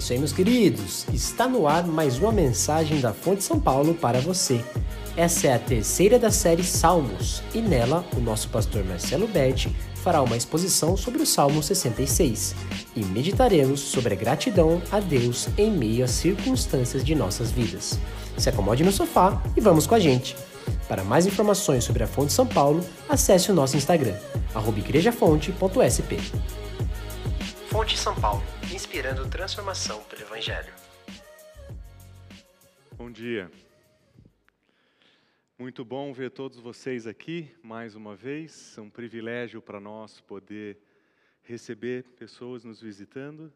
isso aí, meus queridos. Está no ar mais uma mensagem da Fonte São Paulo para você. Essa é a terceira da série Salmos e nela o nosso pastor Marcelo Berti fará uma exposição sobre o Salmo 66 e meditaremos sobre a gratidão a Deus em meio às circunstâncias de nossas vidas. Se acomode no sofá e vamos com a gente. Para mais informações sobre a Fonte São Paulo, acesse o nosso Instagram, igrejafonte.sp. Fonte São Paulo, inspirando transformação pelo Evangelho. Bom dia. Muito bom ver todos vocês aqui mais uma vez. É um privilégio para nós poder receber pessoas nos visitando.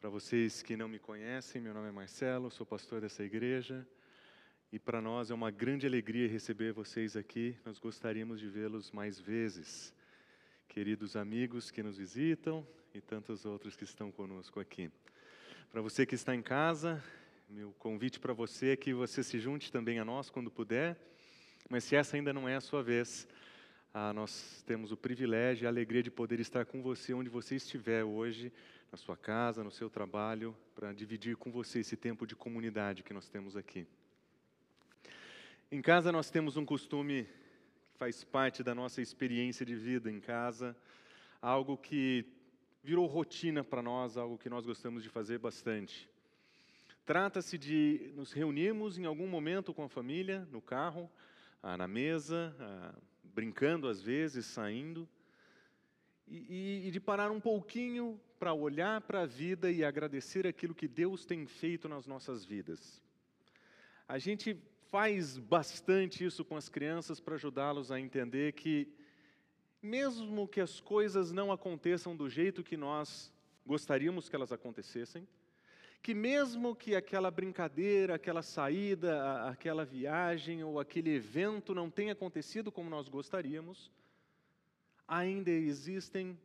Para vocês que não me conhecem, meu nome é Marcelo, sou pastor dessa igreja. E para nós é uma grande alegria receber vocês aqui. Nós gostaríamos de vê-los mais vezes. Queridos amigos que nos visitam e tantos outros que estão conosco aqui. Para você que está em casa, meu convite para você é que você se junte também a nós quando puder. Mas se essa ainda não é a sua vez, ah, nós temos o privilégio e a alegria de poder estar com você onde você estiver hoje, na sua casa, no seu trabalho, para dividir com você esse tempo de comunidade que nós temos aqui. Em casa nós temos um costume faz parte da nossa experiência de vida em casa, algo que virou rotina para nós, algo que nós gostamos de fazer bastante. Trata-se de nos reunirmos em algum momento com a família, no carro, ah, na mesa, ah, brincando às vezes, saindo, e, e de parar um pouquinho para olhar para a vida e agradecer aquilo que Deus tem feito nas nossas vidas. A gente faz bastante isso com as crianças para ajudá-los a entender que, mesmo que as coisas não aconteçam do jeito que nós gostaríamos que elas acontecessem, que mesmo que aquela brincadeira, aquela saída, aquela viagem ou aquele evento não tenha acontecido como nós gostaríamos, ainda existem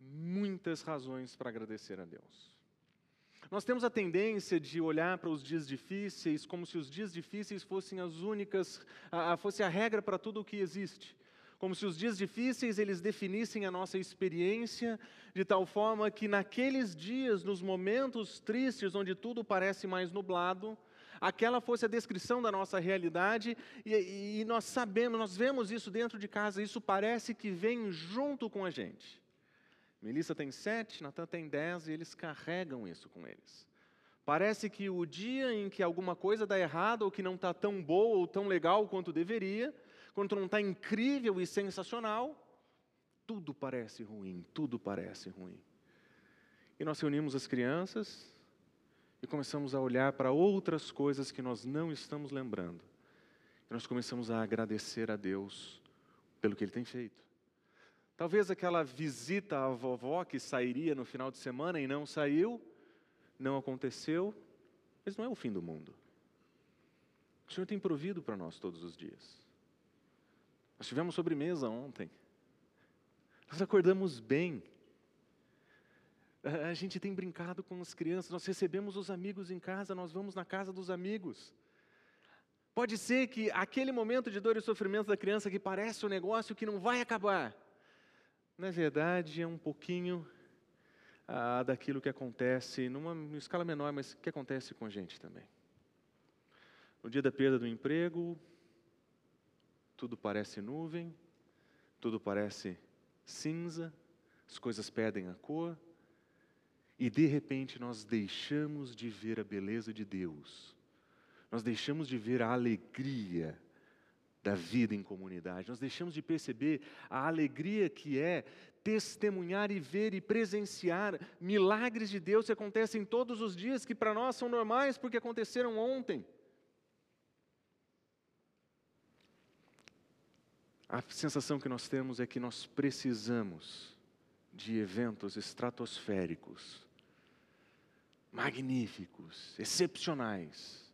muitas razões para agradecer a Deus. Nós temos a tendência de olhar para os dias difíceis como se os dias difíceis fossem as únicas, fosse a regra para tudo o que existe como se os dias difíceis eles definissem a nossa experiência de tal forma que naqueles dias, nos momentos tristes onde tudo parece mais nublado, aquela fosse a descrição da nossa realidade e, e nós sabemos, nós vemos isso dentro de casa, isso parece que vem junto com a gente. Melissa tem sete, Natan tem dez e eles carregam isso com eles. Parece que o dia em que alguma coisa dá errado ou que não está tão boa ou tão legal quanto deveria, quando não está incrível e sensacional, tudo parece ruim, tudo parece ruim. E nós reunimos as crianças e começamos a olhar para outras coisas que nós não estamos lembrando. E nós começamos a agradecer a Deus pelo que Ele tem feito. Talvez aquela visita à vovó que sairia no final de semana e não saiu, não aconteceu, mas não é o fim do mundo. O Senhor tem provido para nós todos os dias. Nós tivemos sobremesa ontem. Nós acordamos bem. A gente tem brincado com as crianças, nós recebemos os amigos em casa, nós vamos na casa dos amigos. Pode ser que aquele momento de dor e sofrimento da criança que parece um negócio que não vai acabar, na verdade é um pouquinho ah, daquilo que acontece numa escala menor, mas que acontece com a gente também. No dia da perda do emprego, tudo parece nuvem, tudo parece cinza, as coisas perdem a cor, e de repente nós deixamos de ver a beleza de Deus, nós deixamos de ver a alegria da vida em comunidade, nós deixamos de perceber a alegria que é testemunhar e ver e presenciar milagres de Deus que acontecem todos os dias, que para nós são normais porque aconteceram ontem. a sensação que nós temos é que nós precisamos de eventos estratosféricos, magníficos, excepcionais,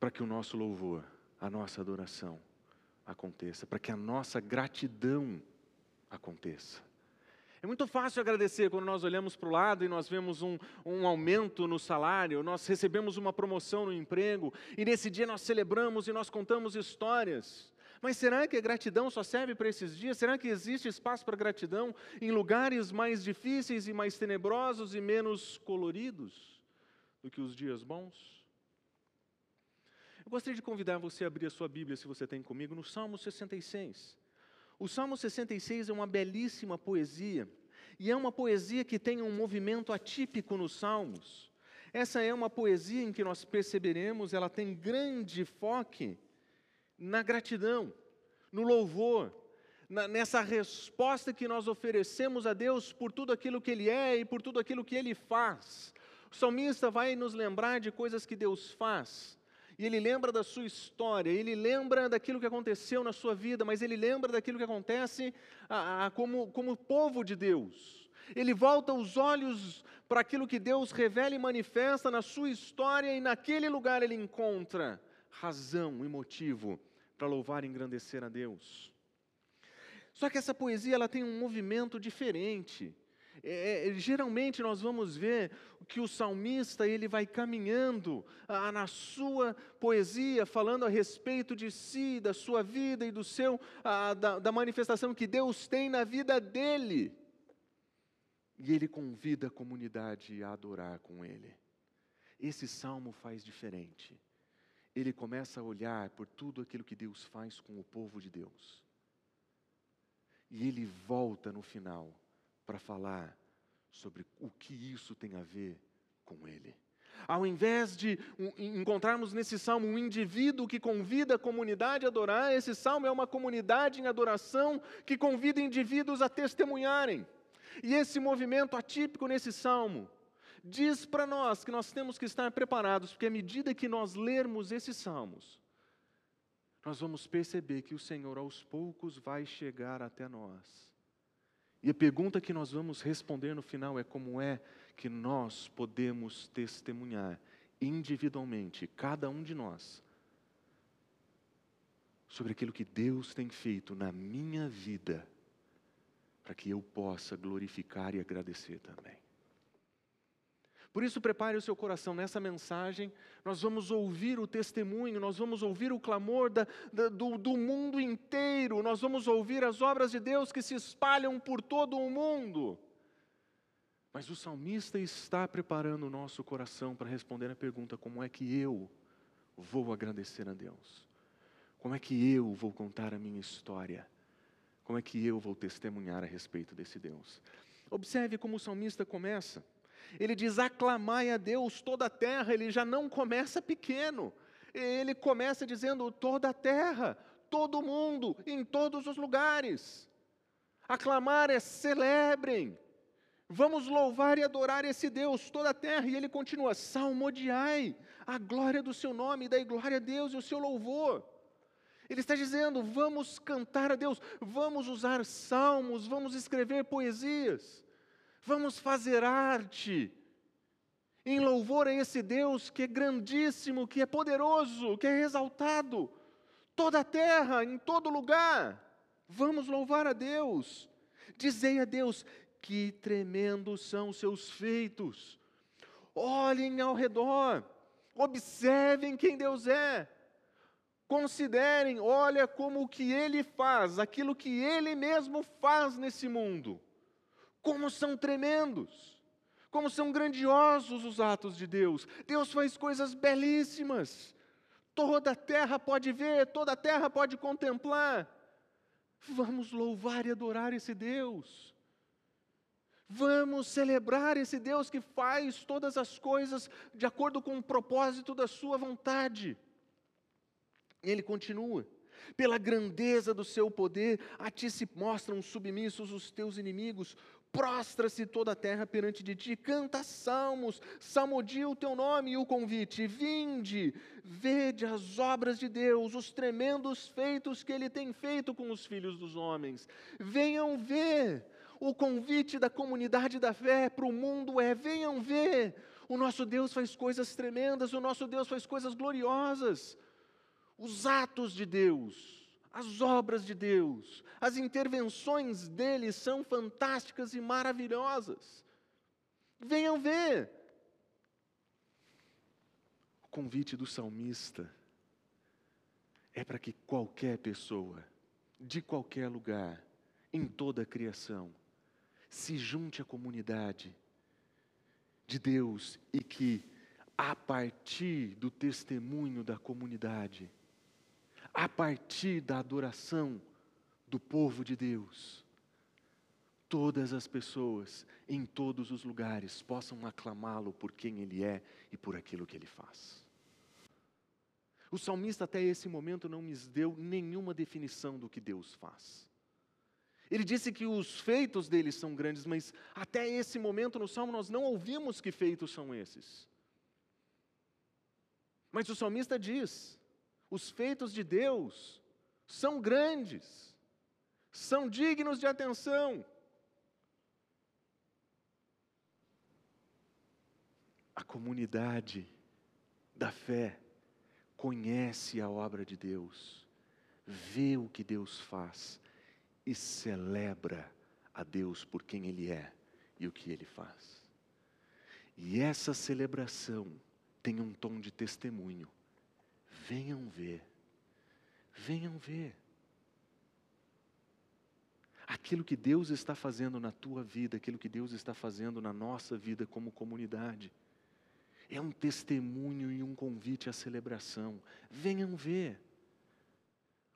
para que o nosso louvor, a nossa adoração aconteça, para que a nossa gratidão aconteça. É muito fácil agradecer quando nós olhamos para o lado e nós vemos um, um aumento no salário, nós recebemos uma promoção no emprego, e nesse dia nós celebramos e nós contamos histórias. Mas será que a gratidão só serve para esses dias? Será que existe espaço para gratidão em lugares mais difíceis e mais tenebrosos e menos coloridos do que os dias bons? Eu gostaria de convidar você a abrir a sua Bíblia, se você tem comigo, no Salmo 66. O Salmo 66 é uma belíssima poesia, e é uma poesia que tem um movimento atípico nos Salmos. Essa é uma poesia em que nós perceberemos, ela tem grande foco na gratidão, no louvor, na, nessa resposta que nós oferecemos a Deus por tudo aquilo que Ele é e por tudo aquilo que Ele faz. O salmista vai nos lembrar de coisas que Deus faz, e ele lembra da sua história, ele lembra daquilo que aconteceu na sua vida, mas ele lembra daquilo que acontece a, a, como, como povo de Deus. Ele volta os olhos para aquilo que Deus revela e manifesta na sua história, e naquele lugar ele encontra razão e motivo para louvar e engrandecer a Deus. Só que essa poesia ela tem um movimento diferente. É, é, geralmente nós vamos ver que o salmista ele vai caminhando ah, na sua poesia, falando a respeito de si, da sua vida e do seu ah, da, da manifestação que Deus tem na vida dele. E ele convida a comunidade a adorar com ele. Esse salmo faz diferente. Ele começa a olhar por tudo aquilo que Deus faz com o povo de Deus. E ele volta no final para falar sobre o que isso tem a ver com Ele. Ao invés de encontrarmos nesse salmo um indivíduo que convida a comunidade a adorar, esse salmo é uma comunidade em adoração que convida indivíduos a testemunharem. E esse movimento atípico nesse salmo diz para nós que nós temos que estar preparados, porque à medida que nós lermos esses salmos, nós vamos perceber que o Senhor aos poucos vai chegar até nós e a pergunta que nós vamos responder no final é como é que nós podemos testemunhar individualmente, cada um de nós, sobre aquilo que Deus tem feito na minha vida, para que eu possa glorificar e agradecer também. Por isso, prepare o seu coração nessa mensagem. Nós vamos ouvir o testemunho, nós vamos ouvir o clamor da, da, do, do mundo inteiro, nós vamos ouvir as obras de Deus que se espalham por todo o mundo. Mas o salmista está preparando o nosso coração para responder a pergunta: como é que eu vou agradecer a Deus? Como é que eu vou contar a minha história? Como é que eu vou testemunhar a respeito desse Deus? Observe como o salmista começa. Ele diz: aclamai a Deus toda a terra. Ele já não começa pequeno. Ele começa dizendo: toda a terra, todo mundo, em todos os lugares. Aclamar é celebrem. Vamos louvar e adorar esse Deus, toda a terra. E ele continua: salmodiai a glória do seu nome, dai glória a Deus e o seu louvor. Ele está dizendo: vamos cantar a Deus, vamos usar salmos, vamos escrever poesias. Vamos fazer arte em louvor a esse Deus que é grandíssimo, que é poderoso, que é exaltado. Toda a terra, em todo lugar. Vamos louvar a Deus. Dizei a Deus que tremendos são os seus feitos. Olhem ao redor, observem quem Deus é. Considerem, olha como o que Ele faz, aquilo que Ele mesmo faz nesse mundo como são tremendos, como são grandiosos os atos de Deus. Deus faz coisas belíssimas. Toda a terra pode ver, toda a terra pode contemplar. Vamos louvar e adorar esse Deus. Vamos celebrar esse Deus que faz todas as coisas de acordo com o propósito da Sua vontade. Ele continua: pela grandeza do seu poder, a ti se mostram submissos os teus inimigos, prostra-se toda a terra perante de ti, canta salmos, salmodia o teu nome e o convite, vinde, vede as obras de Deus, os tremendos feitos que ele tem feito com os filhos dos homens, venham ver, o convite da comunidade da fé para o mundo é: venham ver, o nosso Deus faz coisas tremendas, o nosso Deus faz coisas gloriosas, os atos de Deus, as obras de Deus, as intervenções dele são fantásticas e maravilhosas. Venham ver. O convite do salmista é para que qualquer pessoa, de qualquer lugar, em toda a criação, se junte à comunidade de Deus e que, a partir do testemunho da comunidade, a partir da adoração do povo de Deus, todas as pessoas em todos os lugares possam aclamá-lo por quem ele é e por aquilo que ele faz. O salmista, até esse momento, não nos deu nenhuma definição do que Deus faz. Ele disse que os feitos dele são grandes, mas até esse momento no salmo nós não ouvimos que feitos são esses. Mas o salmista diz: os feitos de Deus são grandes, são dignos de atenção. A comunidade da fé conhece a obra de Deus, vê o que Deus faz e celebra a Deus por quem Ele é e o que Ele faz. E essa celebração tem um tom de testemunho. Venham ver, venham ver. Aquilo que Deus está fazendo na tua vida, aquilo que Deus está fazendo na nossa vida como comunidade, é um testemunho e um convite à celebração. Venham ver.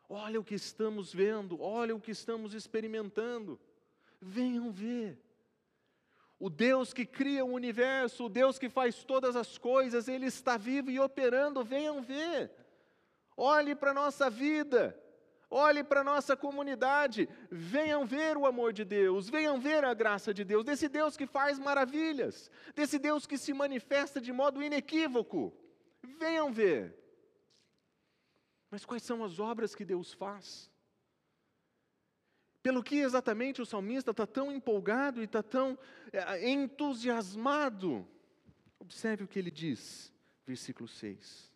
Olha o que estamos vendo, olha o que estamos experimentando. Venham ver. O Deus que cria o universo, o Deus que faz todas as coisas, Ele está vivo e operando. Venham ver. Olhe para a nossa vida, olhe para a nossa comunidade. Venham ver o amor de Deus, venham ver a graça de Deus, desse Deus que faz maravilhas, desse Deus que se manifesta de modo inequívoco. Venham ver. Mas quais são as obras que Deus faz? Pelo que exatamente o salmista está tão empolgado e está tão é, entusiasmado? Observe o que ele diz, versículo 6.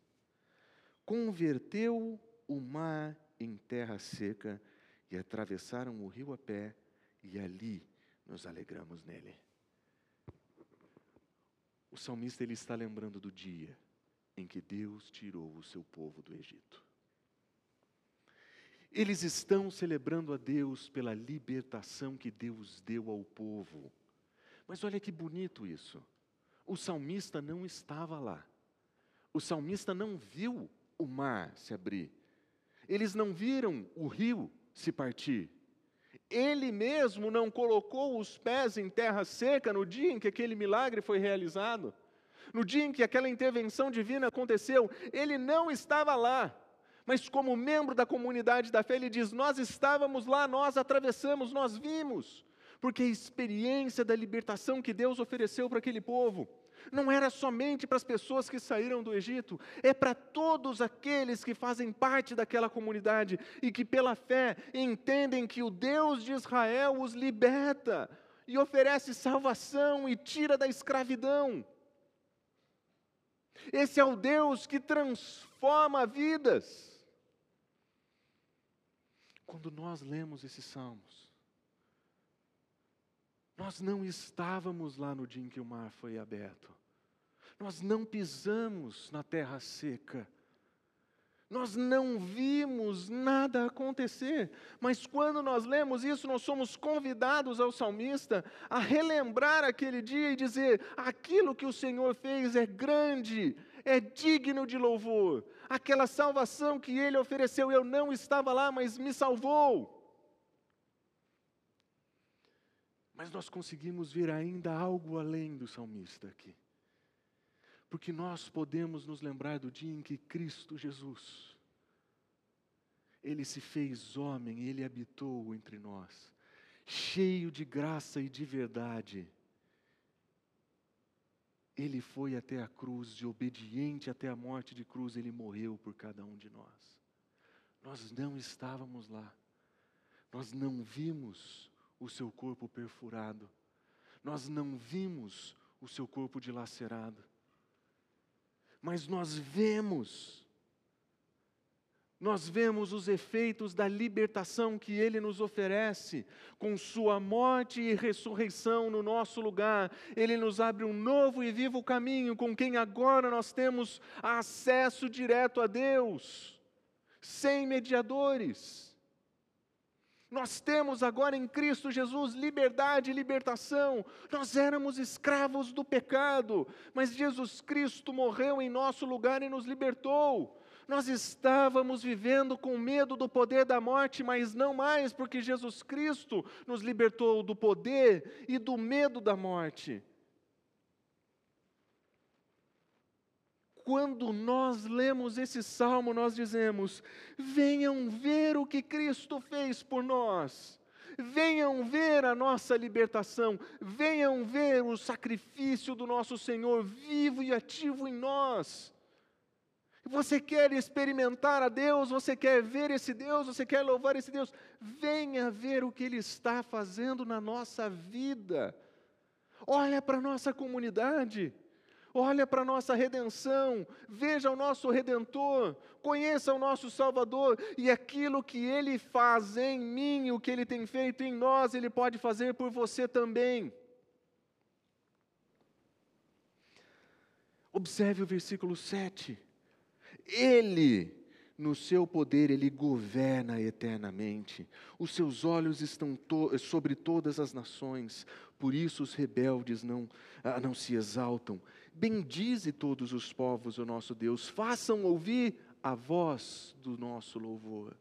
Converteu o mar em terra seca e atravessaram o rio a pé, e ali nos alegramos nele. O salmista ele está lembrando do dia em que Deus tirou o seu povo do Egito. Eles estão celebrando a Deus pela libertação que Deus deu ao povo. Mas olha que bonito isso. O salmista não estava lá. O salmista não viu o mar se abrir. Eles não viram o rio se partir. Ele mesmo não colocou os pés em terra seca no dia em que aquele milagre foi realizado. No dia em que aquela intervenção divina aconteceu, ele não estava lá. Mas, como membro da comunidade da fé, ele diz: Nós estávamos lá, nós atravessamos, nós vimos, porque a experiência da libertação que Deus ofereceu para aquele povo não era somente para as pessoas que saíram do Egito, é para todos aqueles que fazem parte daquela comunidade e que, pela fé, entendem que o Deus de Israel os liberta e oferece salvação e tira da escravidão. Esse é o Deus que transforma vidas. Quando nós lemos esses salmos, nós não estávamos lá no dia em que o mar foi aberto, nós não pisamos na terra seca, nós não vimos nada acontecer, mas quando nós lemos isso, nós somos convidados ao salmista a relembrar aquele dia e dizer: aquilo que o Senhor fez é grande, é digno de louvor. Aquela salvação que ele ofereceu, eu não estava lá, mas me salvou. Mas nós conseguimos ver ainda algo além do salmista aqui. Porque nós podemos nos lembrar do dia em que Cristo Jesus, Ele se fez homem, Ele habitou entre nós, cheio de graça e de verdade ele foi até a cruz e, obediente até a morte de cruz, ele morreu por cada um de nós. Nós não estávamos lá, nós não vimos o seu corpo perfurado, nós não vimos o seu corpo dilacerado, mas nós vemos nós vemos os efeitos da libertação que Ele nos oferece, com Sua morte e ressurreição no nosso lugar. Ele nos abre um novo e vivo caminho, com quem agora nós temos acesso direto a Deus. sem mediadores. Nós temos agora em Cristo Jesus liberdade e libertação. Nós éramos escravos do pecado, mas Jesus Cristo morreu em nosso lugar e nos libertou. Nós estávamos vivendo com medo do poder da morte, mas não mais, porque Jesus Cristo nos libertou do poder e do medo da morte. quando nós lemos esse salmo, nós dizemos: venham ver o que Cristo fez por nós, venham ver a nossa libertação, venham ver o sacrifício do nosso Senhor vivo e ativo em nós. Você quer experimentar a Deus, você quer ver esse Deus, você quer louvar esse Deus, venha ver o que Ele está fazendo na nossa vida. Olha para a nossa comunidade. Olha para a nossa redenção, veja o nosso redentor, conheça o nosso Salvador. E aquilo que ele faz em mim, o que ele tem feito em nós, ele pode fazer por você também. Observe o versículo 7. Ele, no seu poder, ele governa eternamente. Os seus olhos estão to sobre todas as nações. Por isso os rebeldes não, ah, não se exaltam. Bendize todos os povos o nosso Deus, façam ouvir a voz do nosso louvor,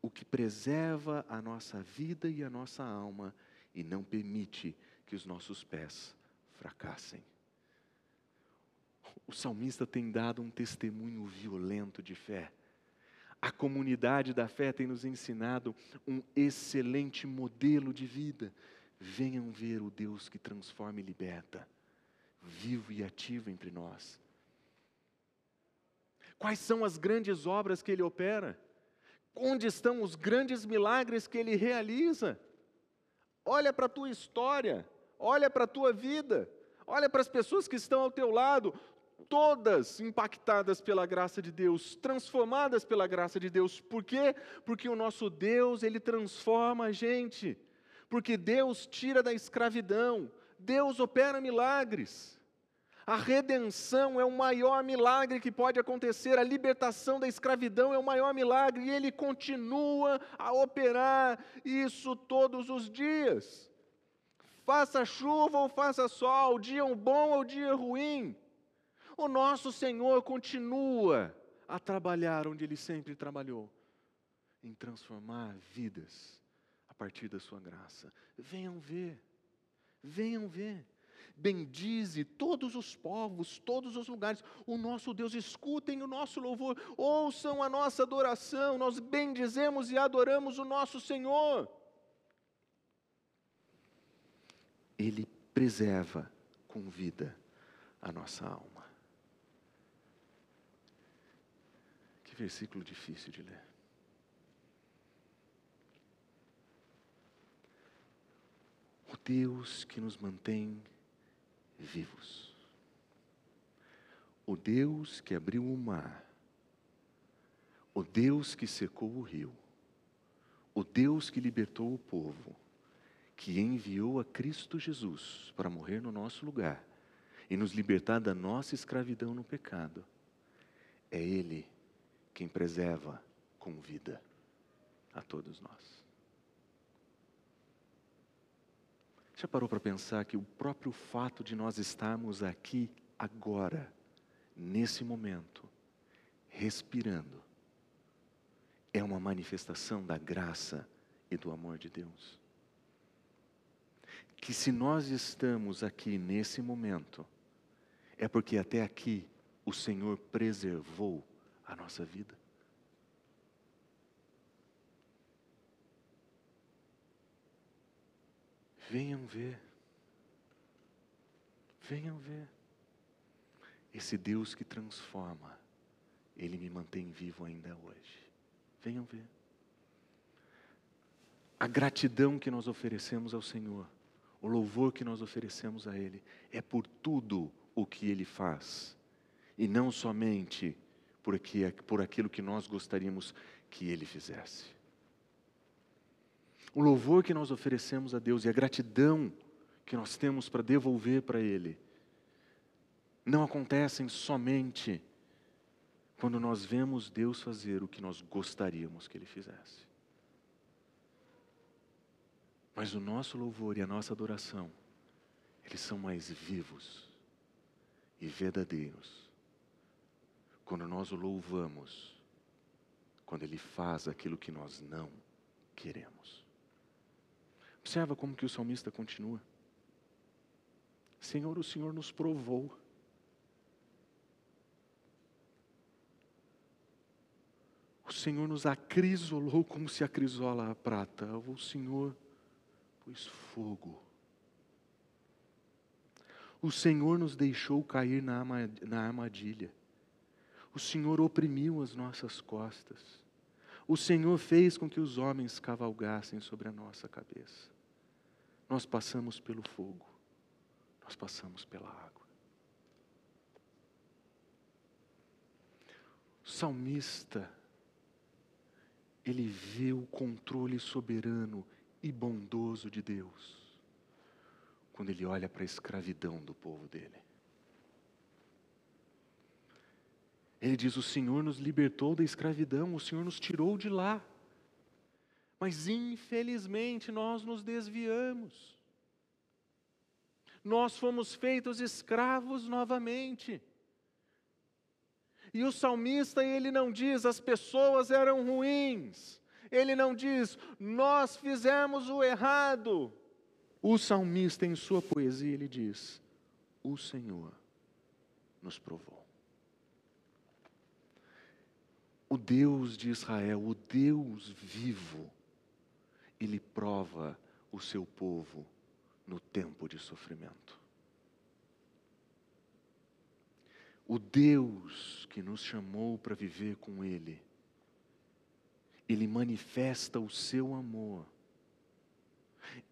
o que preserva a nossa vida e a nossa alma e não permite que os nossos pés fracassem. O salmista tem dado um testemunho violento de fé. A comunidade da fé tem nos ensinado um excelente modelo de vida. Venham ver o Deus que transforma e liberta vivo e ativo entre nós. Quais são as grandes obras que ele opera? Onde estão os grandes milagres que ele realiza? Olha para a tua história, olha para a tua vida, olha para as pessoas que estão ao teu lado, todas impactadas pela graça de Deus, transformadas pela graça de Deus. Por quê? Porque o nosso Deus, ele transforma a gente. Porque Deus tira da escravidão, Deus opera milagres. A redenção é o maior milagre que pode acontecer, a libertação da escravidão é o maior milagre e ele continua a operar isso todos os dias. Faça chuva ou faça sol, dia bom ou dia ruim, o nosso Senhor continua a trabalhar onde ele sempre trabalhou em transformar vidas a partir da sua graça. Venham ver, venham ver bendize todos os povos, todos os lugares. O nosso Deus, escutem o nosso louvor, ouçam a nossa adoração. Nós bendizemos e adoramos o nosso Senhor. Ele preserva com vida a nossa alma. Que versículo difícil de ler. O Deus que nos mantém vivos. O Deus que abriu o mar, o Deus que secou o rio, o Deus que libertou o povo, que enviou a Cristo Jesus para morrer no nosso lugar e nos libertar da nossa escravidão no pecado, é Ele quem preserva com vida a todos nós. Já parou para pensar que o próprio fato de nós estarmos aqui agora, nesse momento, respirando, é uma manifestação da graça e do amor de Deus? Que se nós estamos aqui nesse momento, é porque até aqui o Senhor preservou a nossa vida. Venham ver. Venham ver. Esse Deus que transforma, Ele me mantém vivo ainda hoje. Venham ver. A gratidão que nós oferecemos ao Senhor, o louvor que nós oferecemos a Ele, é por tudo o que Ele faz, e não somente por, por aquilo que nós gostaríamos que Ele fizesse o louvor que nós oferecemos a Deus e a gratidão que nós temos para devolver para Ele, não acontecem somente quando nós vemos Deus fazer o que nós gostaríamos que Ele fizesse. Mas o nosso louvor e a nossa adoração, eles são mais vivos e verdadeiros quando nós o louvamos, quando Ele faz aquilo que nós não queremos. Observa como que o salmista continua. Senhor, o Senhor nos provou. O Senhor nos acrisolou como se acrisola a prata. O Senhor pôs fogo. O Senhor nos deixou cair na armadilha. O Senhor oprimiu as nossas costas. O Senhor fez com que os homens cavalgassem sobre a nossa cabeça. Nós passamos pelo fogo, nós passamos pela água. O salmista, ele vê o controle soberano e bondoso de Deus quando ele olha para a escravidão do povo dele. Ele diz: O Senhor nos libertou da escravidão, o Senhor nos tirou de lá. Mas infelizmente nós nos desviamos. Nós fomos feitos escravos novamente. E o salmista, ele não diz as pessoas eram ruins. Ele não diz nós fizemos o errado. O salmista, em sua poesia, ele diz: O Senhor nos provou. O Deus de Israel, o Deus vivo, ele prova o seu povo no tempo de sofrimento. O Deus que nos chamou para viver com Ele, Ele manifesta o seu amor,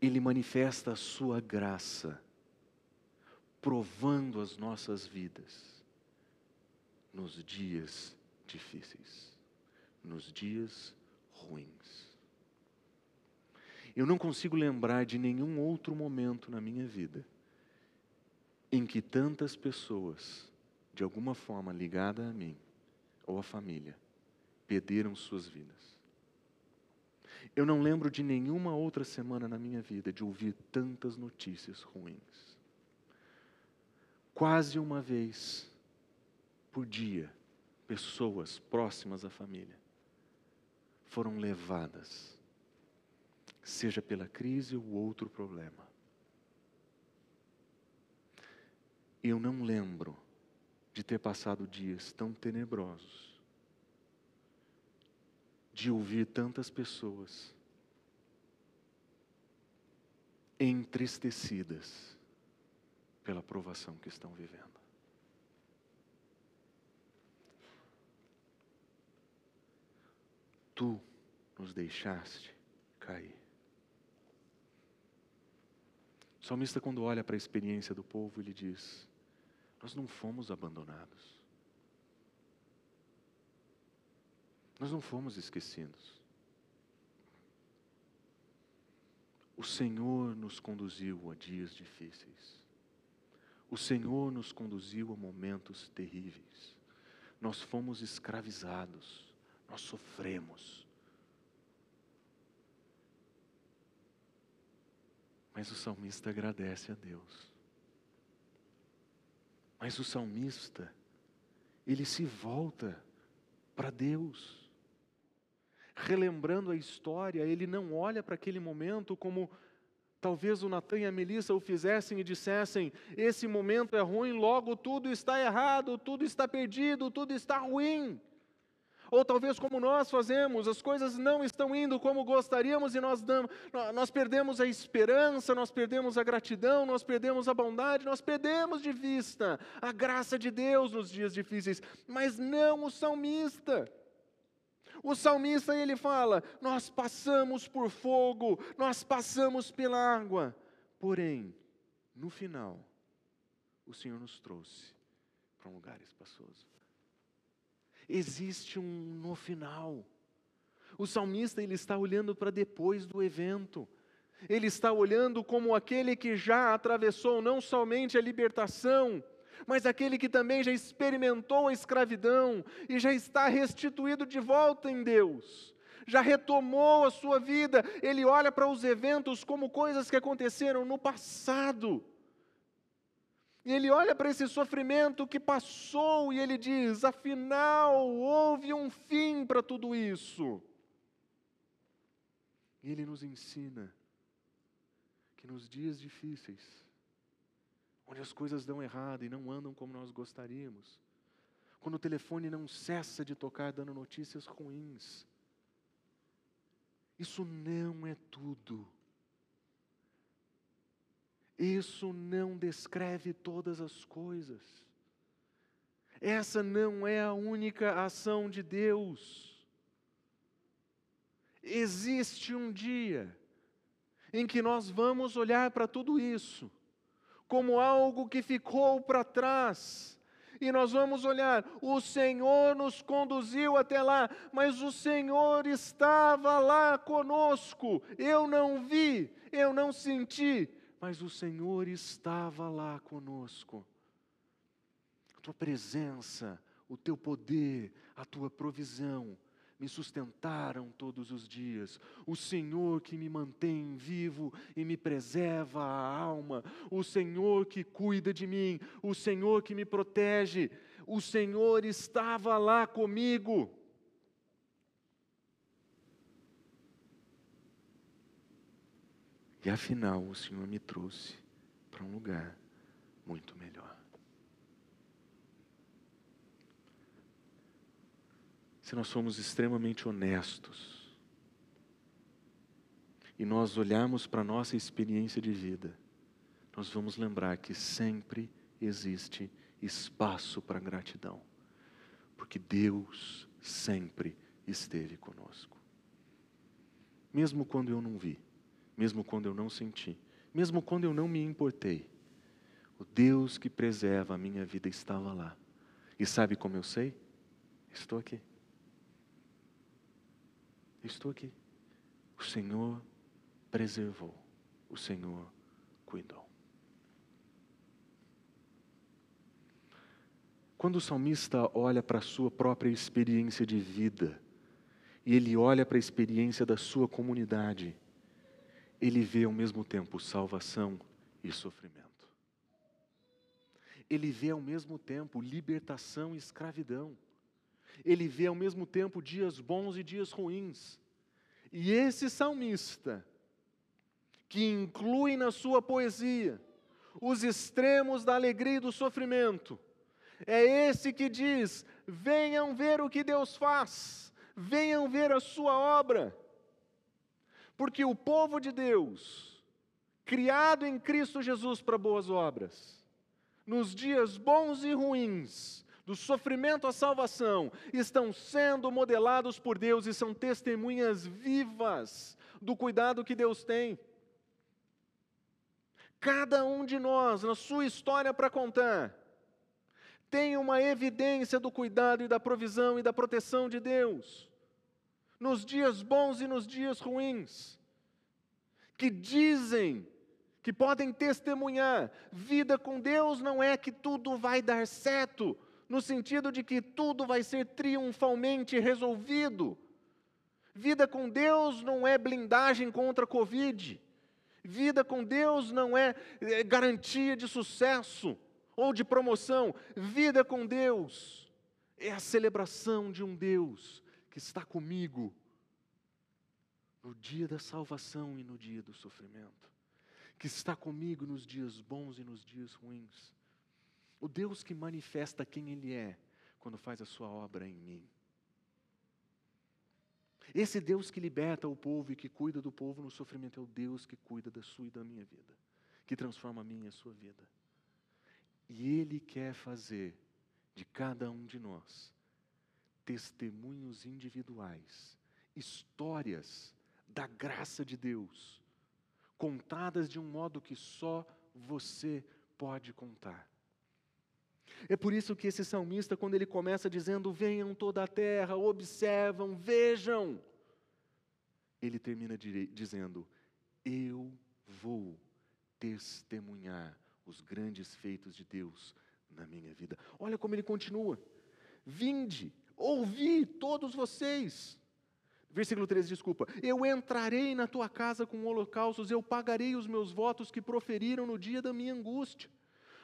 Ele manifesta a sua graça, provando as nossas vidas nos dias difíceis, nos dias ruins. Eu não consigo lembrar de nenhum outro momento na minha vida em que tantas pessoas, de alguma forma ligada a mim ou à família, perderam suas vidas. Eu não lembro de nenhuma outra semana na minha vida de ouvir tantas notícias ruins. Quase uma vez por dia, pessoas próximas à família foram levadas, seja pela crise ou outro problema. Eu não lembro de ter passado dias tão tenebrosos, de ouvir tantas pessoas entristecidas pela provação que estão vivendo. Tu nos deixaste cair. O salmista, quando olha para a experiência do povo, ele diz: Nós não fomos abandonados. Nós não fomos esquecidos. O Senhor nos conduziu a dias difíceis. O Senhor nos conduziu a momentos terríveis. Nós fomos escravizados nós sofremos. Mas o salmista agradece a Deus. Mas o salmista, ele se volta para Deus. Relembrando a história, ele não olha para aquele momento como talvez o Natan e a Melissa o fizessem e dissessem: esse momento é ruim, logo tudo está errado, tudo está perdido, tudo está ruim. Ou talvez como nós fazemos, as coisas não estão indo como gostaríamos e nós, damos, nós perdemos a esperança, nós perdemos a gratidão, nós perdemos a bondade, nós perdemos de vista a graça de Deus nos dias difíceis, mas não o salmista. O salmista ele fala: Nós passamos por fogo, nós passamos pela água, porém, no final, o Senhor nos trouxe para um lugar espaçoso existe um no final. O salmista ele está olhando para depois do evento. Ele está olhando como aquele que já atravessou não somente a libertação, mas aquele que também já experimentou a escravidão e já está restituído de volta em Deus, já retomou a sua vida, ele olha para os eventos como coisas que aconteceram no passado. E ele olha para esse sofrimento que passou e ele diz: afinal, houve um fim para tudo isso. E ele nos ensina que nos dias difíceis, onde as coisas dão errado e não andam como nós gostaríamos, quando o telefone não cessa de tocar dando notícias ruins, isso não é tudo. Isso não descreve todas as coisas. Essa não é a única ação de Deus. Existe um dia em que nós vamos olhar para tudo isso como algo que ficou para trás. E nós vamos olhar, o Senhor nos conduziu até lá, mas o Senhor estava lá conosco. Eu não vi, eu não senti, mas o Senhor estava lá conosco. A tua presença, o teu poder, a tua provisão me sustentaram todos os dias. O Senhor que me mantém vivo e me preserva a alma. O Senhor que cuida de mim. O Senhor que me protege. O Senhor estava lá comigo. E afinal, o Senhor me trouxe para um lugar muito melhor. Se nós somos extremamente honestos e nós olharmos para a nossa experiência de vida, nós vamos lembrar que sempre existe espaço para gratidão, porque Deus sempre esteve conosco. Mesmo quando eu não vi, mesmo quando eu não senti, mesmo quando eu não me importei. O Deus que preserva a minha vida estava lá. E sabe como eu sei? Estou aqui. Estou aqui. O Senhor preservou. O Senhor cuidou. Quando o salmista olha para a sua própria experiência de vida, e ele olha para a experiência da sua comunidade, ele vê ao mesmo tempo salvação e sofrimento. Ele vê ao mesmo tempo libertação e escravidão. Ele vê ao mesmo tempo dias bons e dias ruins. E esse salmista, que inclui na sua poesia os extremos da alegria e do sofrimento, é esse que diz: venham ver o que Deus faz, venham ver a sua obra. Porque o povo de Deus, criado em Cristo Jesus para boas obras, nos dias bons e ruins, do sofrimento à salvação, estão sendo modelados por Deus e são testemunhas vivas do cuidado que Deus tem. Cada um de nós, na sua história para contar, tem uma evidência do cuidado e da provisão e da proteção de Deus nos dias bons e nos dias ruins, que dizem, que podem testemunhar, vida com Deus não é que tudo vai dar certo, no sentido de que tudo vai ser triunfalmente resolvido. Vida com Deus não é blindagem contra a Covid. Vida com Deus não é, é garantia de sucesso ou de promoção. Vida com Deus é a celebração de um Deus que está comigo no dia da salvação e no dia do sofrimento, que está comigo nos dias bons e nos dias ruins. O Deus que manifesta quem Ele é quando faz a sua obra em mim. Esse Deus que liberta o povo e que cuida do povo no sofrimento é o Deus que cuida da sua e da minha vida, que transforma a minha e a sua vida. E Ele quer fazer de cada um de nós testemunhos individuais, histórias da graça de Deus, contadas de um modo que só você pode contar. É por isso que esse salmista, quando ele começa dizendo: Venham toda a terra, observam, vejam, ele termina dizendo: Eu vou testemunhar os grandes feitos de Deus na minha vida. Olha como ele continua: Vinde, ouvi todos vocês. Versículo 13, desculpa. Eu entrarei na tua casa com holocaustos, eu pagarei os meus votos que proferiram no dia da minha angústia.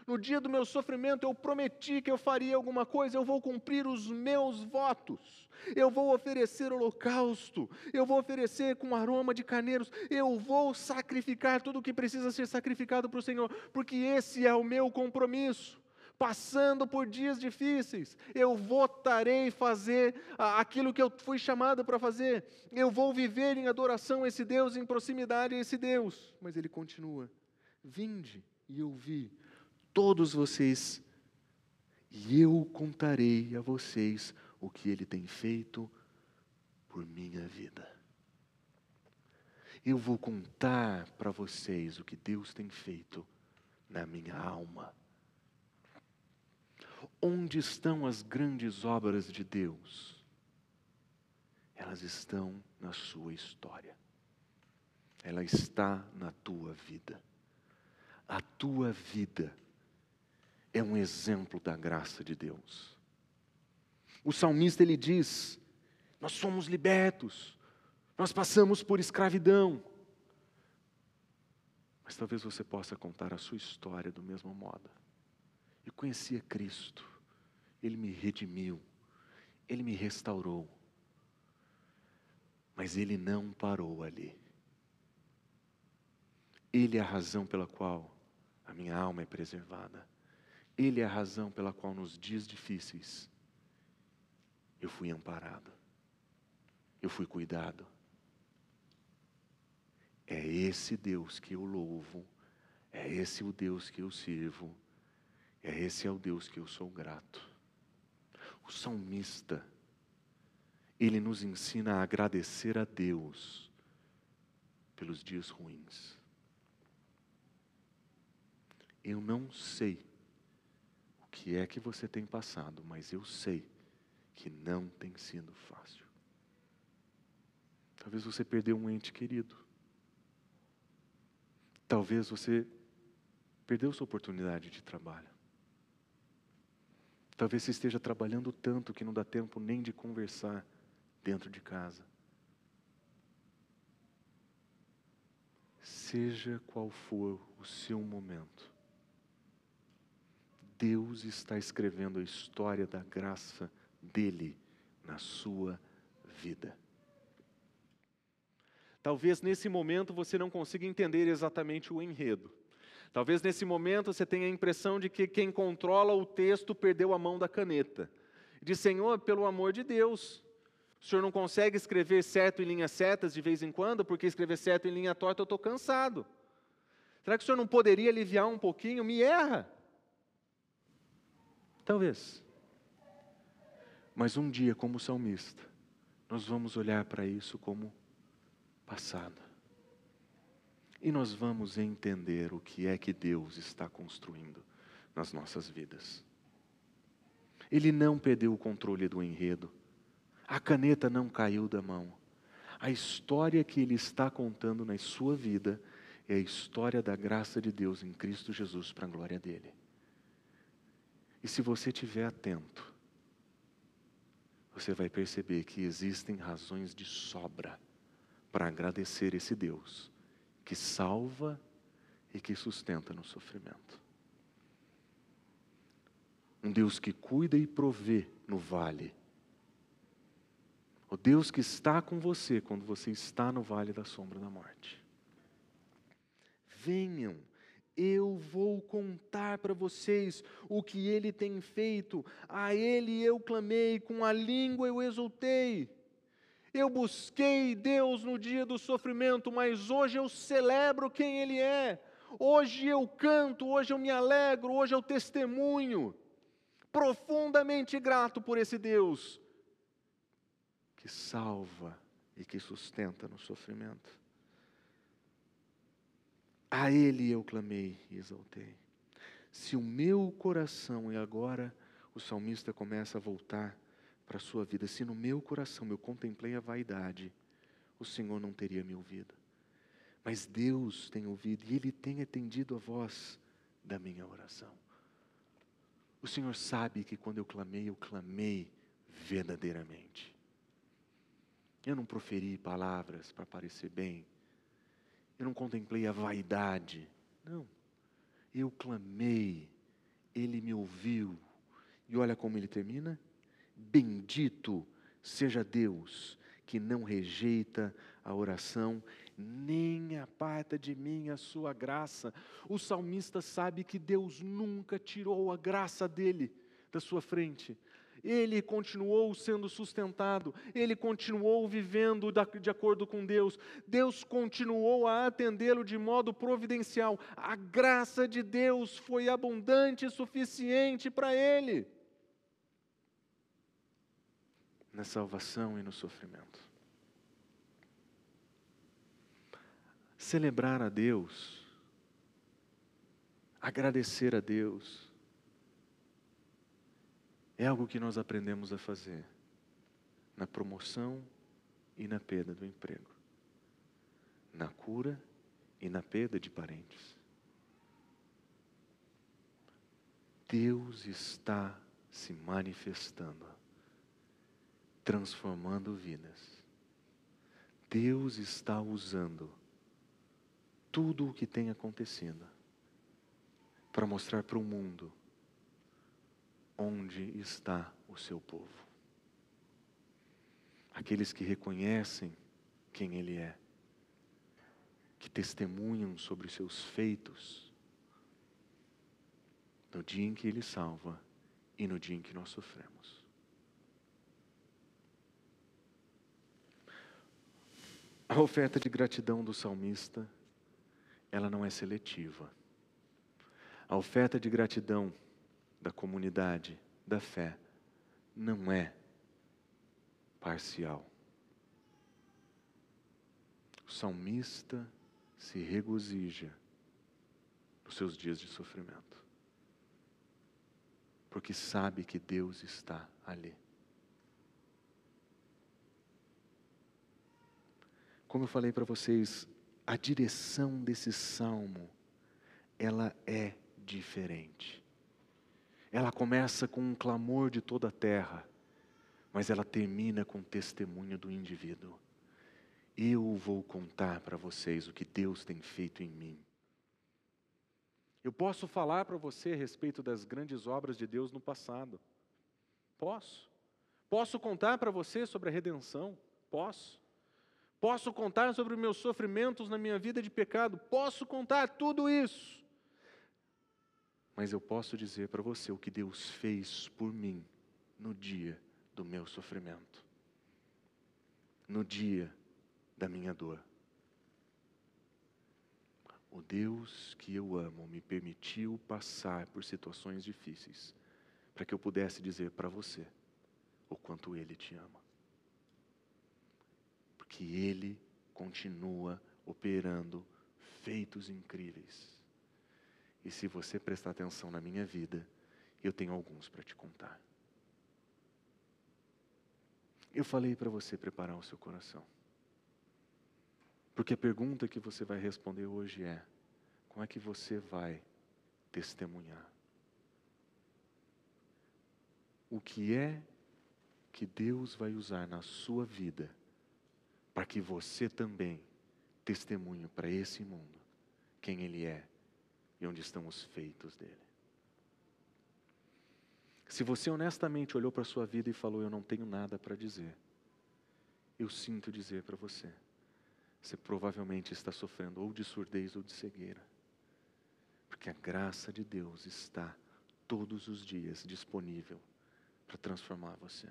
No dia do meu sofrimento, eu prometi que eu faria alguma coisa, eu vou cumprir os meus votos. Eu vou oferecer holocausto, eu vou oferecer com aroma de carneiros, eu vou sacrificar tudo o que precisa ser sacrificado para o Senhor, porque esse é o meu compromisso passando por dias difíceis, eu voltarei fazer aquilo que eu fui chamado para fazer, eu vou viver em adoração a esse Deus, em proximidade a esse Deus. Mas ele continua: Vinde e ouvi, todos vocês, e eu contarei a vocês o que ele tem feito por minha vida. Eu vou contar para vocês o que Deus tem feito na minha alma. Onde estão as grandes obras de Deus? Elas estão na sua história. Ela está na tua vida. A tua vida é um exemplo da graça de Deus. O salmista ele diz: Nós somos libertos, nós passamos por escravidão. Mas talvez você possa contar a sua história do mesmo modo. Eu conhecia Cristo, Ele me redimiu, Ele me restaurou. Mas Ele não parou ali. Ele é a razão pela qual a minha alma é preservada. Ele é a razão pela qual nos dias difíceis eu fui amparado, eu fui cuidado. É esse Deus que eu louvo, é esse o Deus que eu sirvo, esse é o Deus que eu sou grato. O salmista, ele nos ensina a agradecer a Deus pelos dias ruins. Eu não sei o que é que você tem passado, mas eu sei que não tem sido fácil. Talvez você perdeu um ente querido. Talvez você perdeu sua oportunidade de trabalho. Talvez você esteja trabalhando tanto que não dá tempo nem de conversar dentro de casa. Seja qual for o seu momento, Deus está escrevendo a história da graça dele na sua vida. Talvez nesse momento você não consiga entender exatamente o enredo. Talvez nesse momento você tenha a impressão de que quem controla o texto perdeu a mão da caneta. Diz, Senhor, pelo amor de Deus, o senhor não consegue escrever certo em linhas certas de vez em quando, porque escrever certo em linha torta eu estou cansado. Será que o senhor não poderia aliviar um pouquinho? Me erra. Talvez. Mas um dia, como salmista, nós vamos olhar para isso como passado. E nós vamos entender o que é que Deus está construindo nas nossas vidas. Ele não perdeu o controle do enredo. A caneta não caiu da mão. A história que ele está contando na sua vida é a história da graça de Deus em Cristo Jesus para a glória dele. E se você estiver atento, você vai perceber que existem razões de sobra para agradecer esse Deus que salva e que sustenta no sofrimento. Um Deus que cuida e provê no vale. O Deus que está com você quando você está no vale da sombra da morte. Venham, eu vou contar para vocês o que ele tem feito. A ele eu clamei, com a língua eu exultei. Eu busquei Deus no dia do sofrimento, mas hoje eu celebro quem Ele é. Hoje eu canto, hoje eu me alegro, hoje eu testemunho. Profundamente grato por esse Deus que salva e que sustenta no sofrimento. A Ele eu clamei e exaltei. Se o meu coração, e agora o salmista começa a voltar para a sua vida. Se no meu coração eu contemplei a vaidade, o Senhor não teria me ouvido. Mas Deus tem ouvido e Ele tem atendido a voz da minha oração. O Senhor sabe que quando eu clamei, eu clamei verdadeiramente. Eu não proferi palavras para parecer bem. Eu não contemplei a vaidade. Não. Eu clamei, Ele me ouviu. E olha como ele termina: Bendito seja Deus que não rejeita a oração, nem aparta de mim a sua graça. O salmista sabe que Deus nunca tirou a graça dele da sua frente. Ele continuou sendo sustentado, ele continuou vivendo de acordo com Deus, Deus continuou a atendê-lo de modo providencial. A graça de Deus foi abundante e suficiente para ele na salvação e no sofrimento. Celebrar a Deus, agradecer a Deus, é algo que nós aprendemos a fazer na promoção e na perda do emprego, na cura e na perda de parentes. Deus está se manifestando transformando vidas. Deus está usando tudo o que tem acontecido para mostrar para o mundo onde está o seu povo. Aqueles que reconhecem quem Ele é, que testemunham sobre os seus feitos, no dia em que Ele salva e no dia em que nós sofremos. A oferta de gratidão do salmista, ela não é seletiva. A oferta de gratidão da comunidade da fé não é parcial. O salmista se regozija nos seus dias de sofrimento, porque sabe que Deus está ali. Como eu falei para vocês, a direção desse salmo, ela é diferente. Ela começa com um clamor de toda a terra, mas ela termina com o testemunho do indivíduo. Eu vou contar para vocês o que Deus tem feito em mim. Eu posso falar para você a respeito das grandes obras de Deus no passado. Posso. Posso contar para você sobre a redenção. Posso. Posso contar sobre meus sofrimentos na minha vida de pecado, posso contar tudo isso. Mas eu posso dizer para você o que Deus fez por mim no dia do meu sofrimento, no dia da minha dor. O Deus que eu amo me permitiu passar por situações difíceis, para que eu pudesse dizer para você o quanto Ele te ama que Ele continua operando feitos incríveis. E se você prestar atenção na minha vida, eu tenho alguns para te contar. Eu falei para você preparar o seu coração. Porque a pergunta que você vai responder hoje é: como é que você vai testemunhar? O que é que Deus vai usar na sua vida para que você também testemunhe para esse mundo quem Ele é e onde estão os feitos dele. Se você honestamente olhou para a sua vida e falou: Eu não tenho nada para dizer, eu sinto dizer para você, você provavelmente está sofrendo ou de surdez ou de cegueira, porque a graça de Deus está todos os dias disponível para transformar você.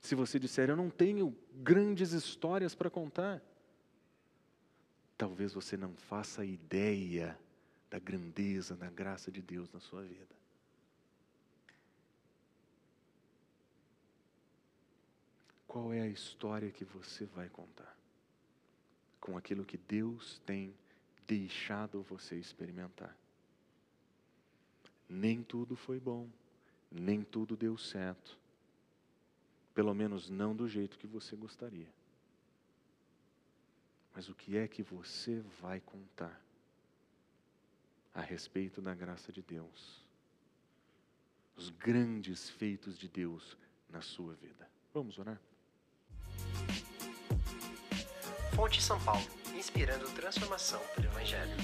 Se você disser, eu não tenho grandes histórias para contar, talvez você não faça ideia da grandeza, da graça de Deus na sua vida. Qual é a história que você vai contar? Com aquilo que Deus tem deixado você experimentar. Nem tudo foi bom, nem tudo deu certo pelo menos não do jeito que você gostaria. Mas o que é que você vai contar? a respeito da graça de Deus, os grandes feitos de Deus na sua vida. Vamos orar? Fonte São Paulo, inspirando transformação pelo Evangelho.